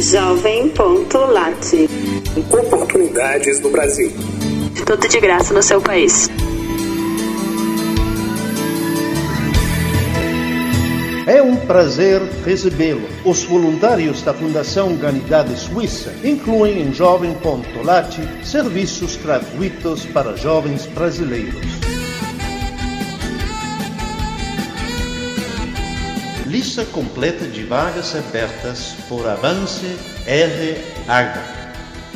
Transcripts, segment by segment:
Jovem.lat Oportunidades no Brasil. Tudo de graça no seu país. É um prazer recebê-lo. Os voluntários da Fundação Humanidade Suíça incluem em Jovem.lat serviços gratuitos para jovens brasileiros. Lista completa de vagas abertas por Avance RH.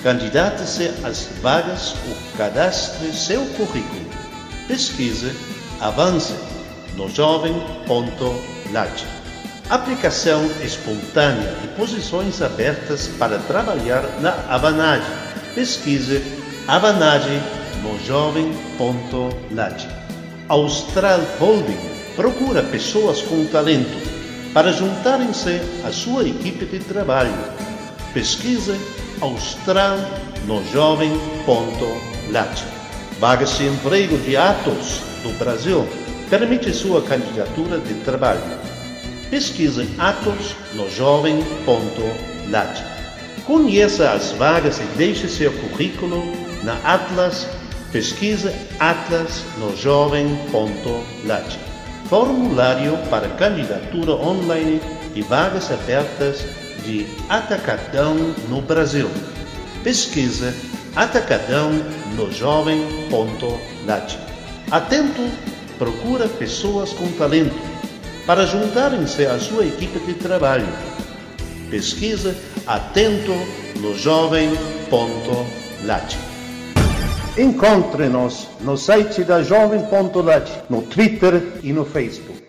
Candidate-se às vagas ou cadastre seu currículo. Pesquise Avance no jovem.lat. Aplicação espontânea e posições abertas para trabalhar na Avanade. Pesquise Avanade no jovem.lat. Austral Holding procura pessoas com talento para juntarem-se à sua equipe de trabalho. Pesquise Austral no jovem.lat. Vagas de emprego de Atos do Brasil permite sua candidatura de trabalho. Pesquise Atos no jovem.lat. Conheça as vagas e deixe seu currículo na Atlas. Pesquise Atlas no jovem.lat. Formulário para candidatura online e vagas abertas de Atacadão no Brasil. Pesquisa Atacadão no jovem.lat. Atento procura pessoas com talento para juntarem-se à sua equipe de trabalho. Pesquisa Atento no jovem.lat. Encontre-nos no site da Jovem.lat, no Twitter e no Facebook.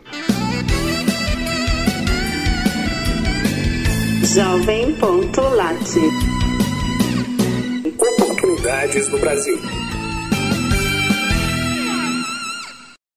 Jovem.lat Oportunidades no Brasil.